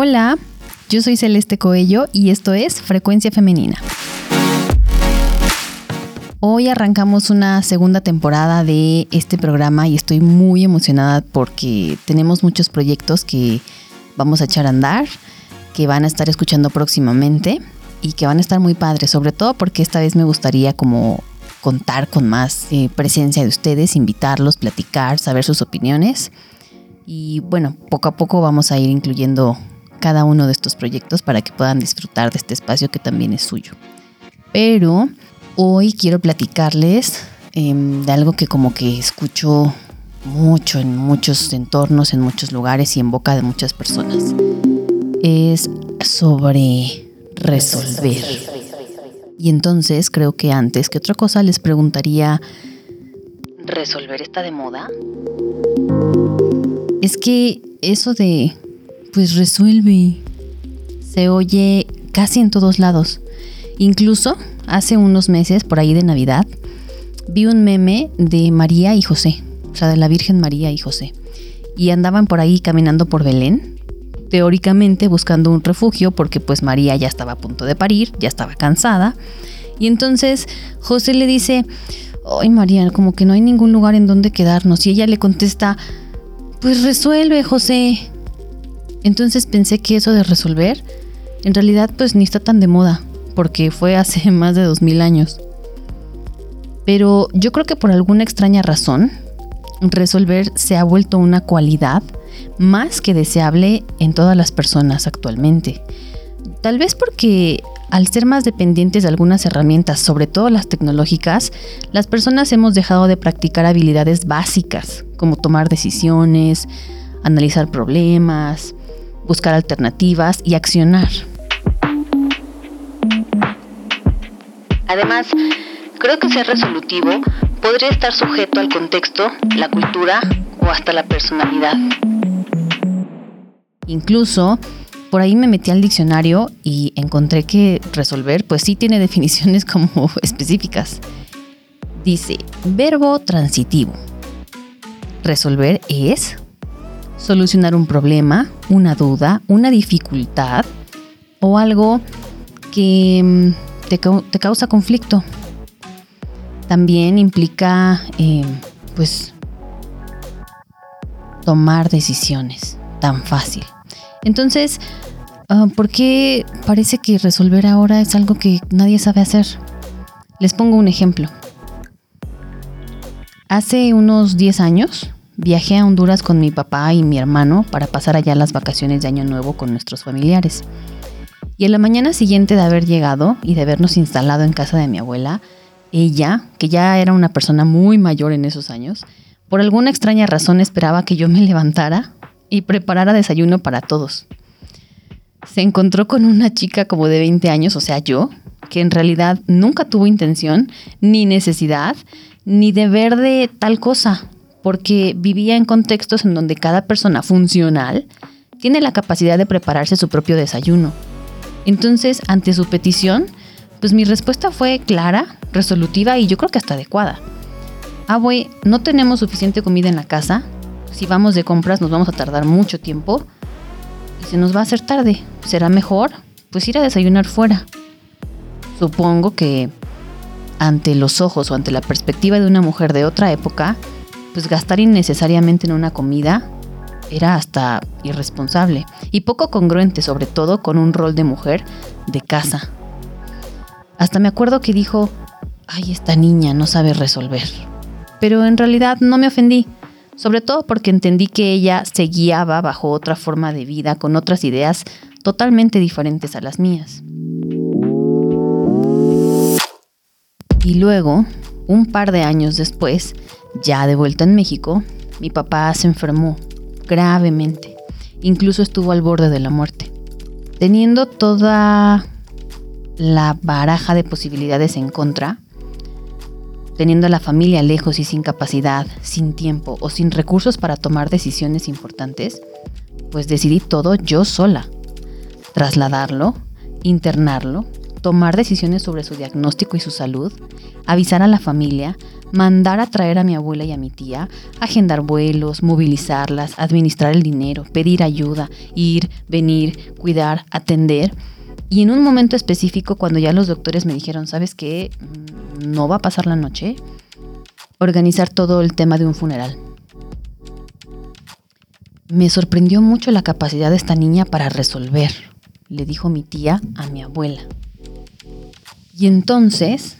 Hola, yo soy Celeste Coello y esto es Frecuencia Femenina. Hoy arrancamos una segunda temporada de este programa y estoy muy emocionada porque tenemos muchos proyectos que vamos a echar a andar, que van a estar escuchando próximamente y que van a estar muy padres, sobre todo porque esta vez me gustaría como contar con más eh, presencia de ustedes, invitarlos, platicar, saber sus opiniones. Y bueno, poco a poco vamos a ir incluyendo cada uno de estos proyectos para que puedan disfrutar de este espacio que también es suyo. Pero hoy quiero platicarles em, de algo que como que escucho mucho en muchos entornos, en muchos lugares y en boca de muchas personas. Es sobre resolver. Y entonces creo que antes que otra cosa les preguntaría, ¿resolver está de moda? Es que eso de pues resuelve. Se oye casi en todos lados. Incluso hace unos meses, por ahí de Navidad, vi un meme de María y José, o sea, de la Virgen María y José. Y andaban por ahí caminando por Belén, teóricamente buscando un refugio porque pues María ya estaba a punto de parir, ya estaba cansada. Y entonces José le dice, ay María, como que no hay ningún lugar en donde quedarnos. Y ella le contesta, pues resuelve José, entonces pensé que eso de resolver, en realidad pues ni está tan de moda, porque fue hace más de 2000 años. Pero yo creo que por alguna extraña razón, resolver se ha vuelto una cualidad más que deseable en todas las personas actualmente. Tal vez porque al ser más dependientes de algunas herramientas, sobre todo las tecnológicas, las personas hemos dejado de practicar habilidades básicas, como tomar decisiones, analizar problemas, buscar alternativas y accionar. Además, creo que ser resolutivo podría estar sujeto al contexto, la cultura o hasta la personalidad. Incluso, por ahí me metí al diccionario y encontré que resolver pues sí tiene definiciones como específicas. Dice, verbo transitivo. Resolver es solucionar un problema, una duda, una dificultad o algo que mm, te, causa conflicto. También implica, eh, pues, tomar decisiones tan fácil. Entonces, ah, ¿por qué parece que resolver ahora es algo que nadie sabe hacer? Les pongo un ejemplo. Hace unos 10 años, Viajé a Honduras con mi papá y mi hermano para pasar allá las vacaciones de Año Nuevo con nuestros familiares. Y en la mañana siguiente de haber llegado y de habernos instalado en casa de mi abuela, ella, que ya era una persona muy mayor en esos años, por alguna extraña razón esperaba que yo me levantara y preparara desayuno para todos. Se encontró con una chica como de 20 años, o sea, yo, que en realidad nunca tuvo intención, ni necesidad, ni deber de tal cosa porque vivía en contextos en donde cada persona funcional tiene la capacidad de prepararse su propio desayuno. Entonces, ante su petición, pues mi respuesta fue clara, resolutiva y yo creo que hasta adecuada. Ah, güey, no tenemos suficiente comida en la casa. Si vamos de compras nos vamos a tardar mucho tiempo y se nos va a hacer tarde. Será mejor pues ir a desayunar fuera. Supongo que ante los ojos o ante la perspectiva de una mujer de otra época, pues gastar innecesariamente en una comida era hasta irresponsable y poco congruente, sobre todo con un rol de mujer de casa. Hasta me acuerdo que dijo, ay, esta niña no sabe resolver. Pero en realidad no me ofendí, sobre todo porque entendí que ella se guiaba bajo otra forma de vida, con otras ideas totalmente diferentes a las mías. Y luego, un par de años después, ya de vuelta en México, mi papá se enfermó gravemente. Incluso estuvo al borde de la muerte. Teniendo toda la baraja de posibilidades en contra, teniendo a la familia lejos y sin capacidad, sin tiempo o sin recursos para tomar decisiones importantes, pues decidí todo yo sola. Trasladarlo, internarlo, tomar decisiones sobre su diagnóstico y su salud, avisar a la familia, mandar a traer a mi abuela y a mi tía, agendar vuelos, movilizarlas, administrar el dinero, pedir ayuda, ir, venir, cuidar, atender. Y en un momento específico, cuando ya los doctores me dijeron, ¿sabes qué? Mm, no va a pasar la noche, organizar todo el tema de un funeral. Me sorprendió mucho la capacidad de esta niña para resolver, le dijo mi tía a mi abuela. Y entonces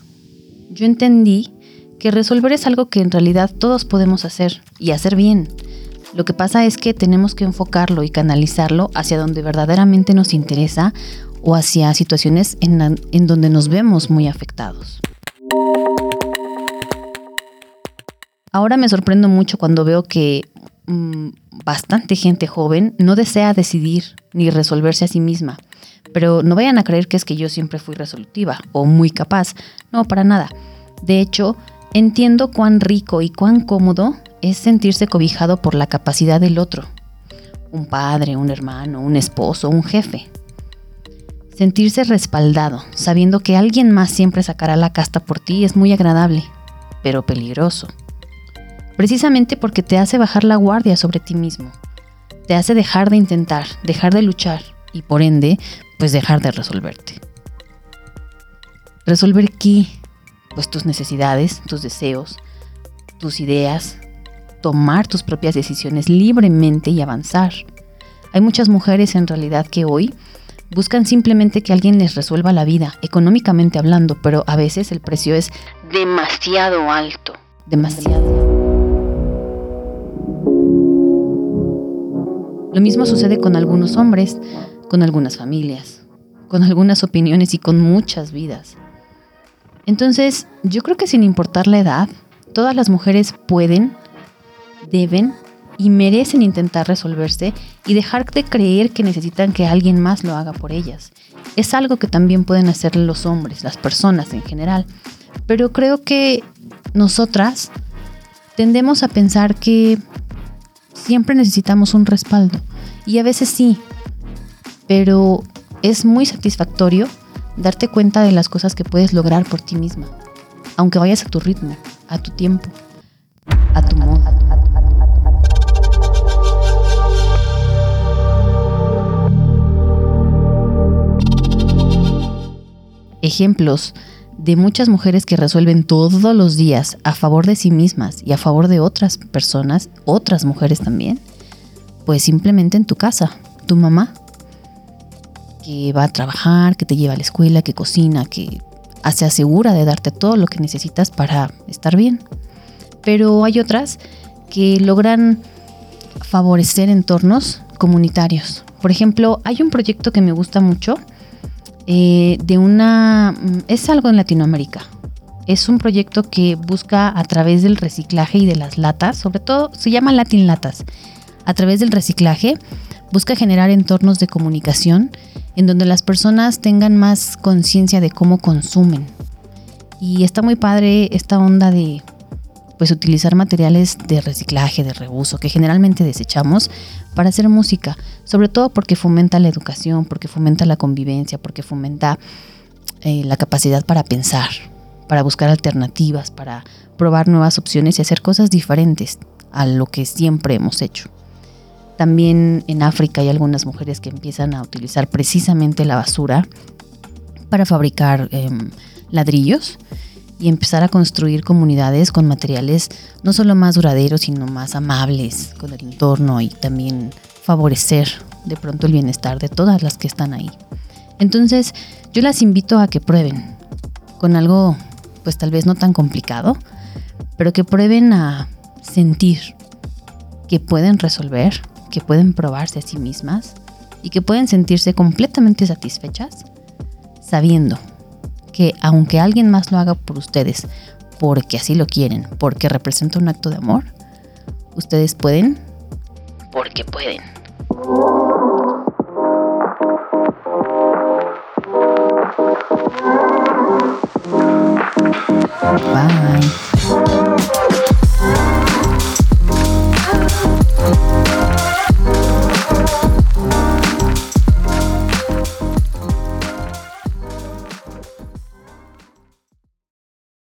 yo entendí que resolver es algo que en realidad todos podemos hacer y hacer bien. Lo que pasa es que tenemos que enfocarlo y canalizarlo hacia donde verdaderamente nos interesa o hacia situaciones en, donde nos vemos muy afectados. Ahora me sorprendo mucho cuando veo que mm, bastante gente joven no desea decidir ni resolverse a sí misma. Pero no vayan a creer que es que yo siempre fui resolutiva o muy capaz. No, para nada. De hecho, entiendo cuán rico y cuán cómodo es sentirse cobijado por la capacidad del otro. Un padre, un hermano, un esposo, un jefe. Sentirse respaldado, sabiendo que alguien más siempre sacará la casta por ti, es muy agradable, pero peligroso. Precisamente porque te hace bajar la guardia sobre ti mismo. Te hace dejar de intentar, dejar de luchar y por ende, pues dejar de resolverte. ¿Resolver qué? Pues tus necesidades, tus deseos, tus ideas, tomar tus propias decisiones libremente y avanzar. Hay muchas mujeres en realidad que hoy Buscan simplemente que alguien les resuelva la vida, económicamente hablando, pero a veces el precio es demasiado alto. Demasiado. Lo mismo sucede con algunos hombres, con algunas familias, con algunas opiniones y con muchas vidas. Entonces, yo creo que sin importar la edad, todas las mujeres pueden, deben y merecen intentar resolverse y dejar de creer que necesitan que alguien más lo haga por ellas. Es algo que también pueden hacer los hombres, las personas en general. Pero creo que nosotras tendemos a pensar que siempre necesitamos un respaldo. Y a veces sí, pero es muy satisfactorio darte cuenta de las cosas que puedes lograr por ti misma, aunque vayas a tu ritmo, a tu tiempo, a tu modo. ejemplos de muchas mujeres que resuelven todos los días a favor de sí mismas y a favor de otras personas, otras mujeres también, pues simplemente en tu casa, tu mamá, que va a trabajar, que te lleva a la escuela, que cocina, que se asegura de darte todo lo que necesitas para estar bien. Pero hay otras que logran favorecer entornos comunitarios. Por ejemplo, hay un proyecto que me gusta mucho, eh, de una... Mm, es algo en Latinoamérica. Es un proyecto que busca a través del reciclaje y de las latas, sobre todo se llama Latin Latas, a través del reciclaje busca generar entornos de comunicación en donde las personas tengan más conciencia de cómo consumen. Y está muy padre esta onda de pues utilizar materiales de reciclaje, de reuso, que generalmente desechamos para hacer música, sobre todo porque fomenta la educación, porque fomenta la convivencia, porque fomenta eh, la capacidad para pensar, para buscar alternativas, para probar nuevas opciones y hacer cosas diferentes a lo que siempre hemos hecho. También en África hay algunas mujeres que empiezan a utilizar precisamente la basura para fabricar em, ladrillos y empezar a construir comunidades con materiales no solo más duraderos, sino más amables con el entorno y también favorecer de pronto el bienestar de todas las que están ahí. Entonces, yo las invito a que prueben con algo pues tal vez no tan complicado, pero que prueben a sentir que pueden resolver, que pueden probarse a sí mismas y que pueden sentirse completamente satisfechas sabiendo que aunque alguien más lo haga por ustedes, porque así lo quieren, porque representa un acto de amor, ustedes pueden porque pueden. Bye.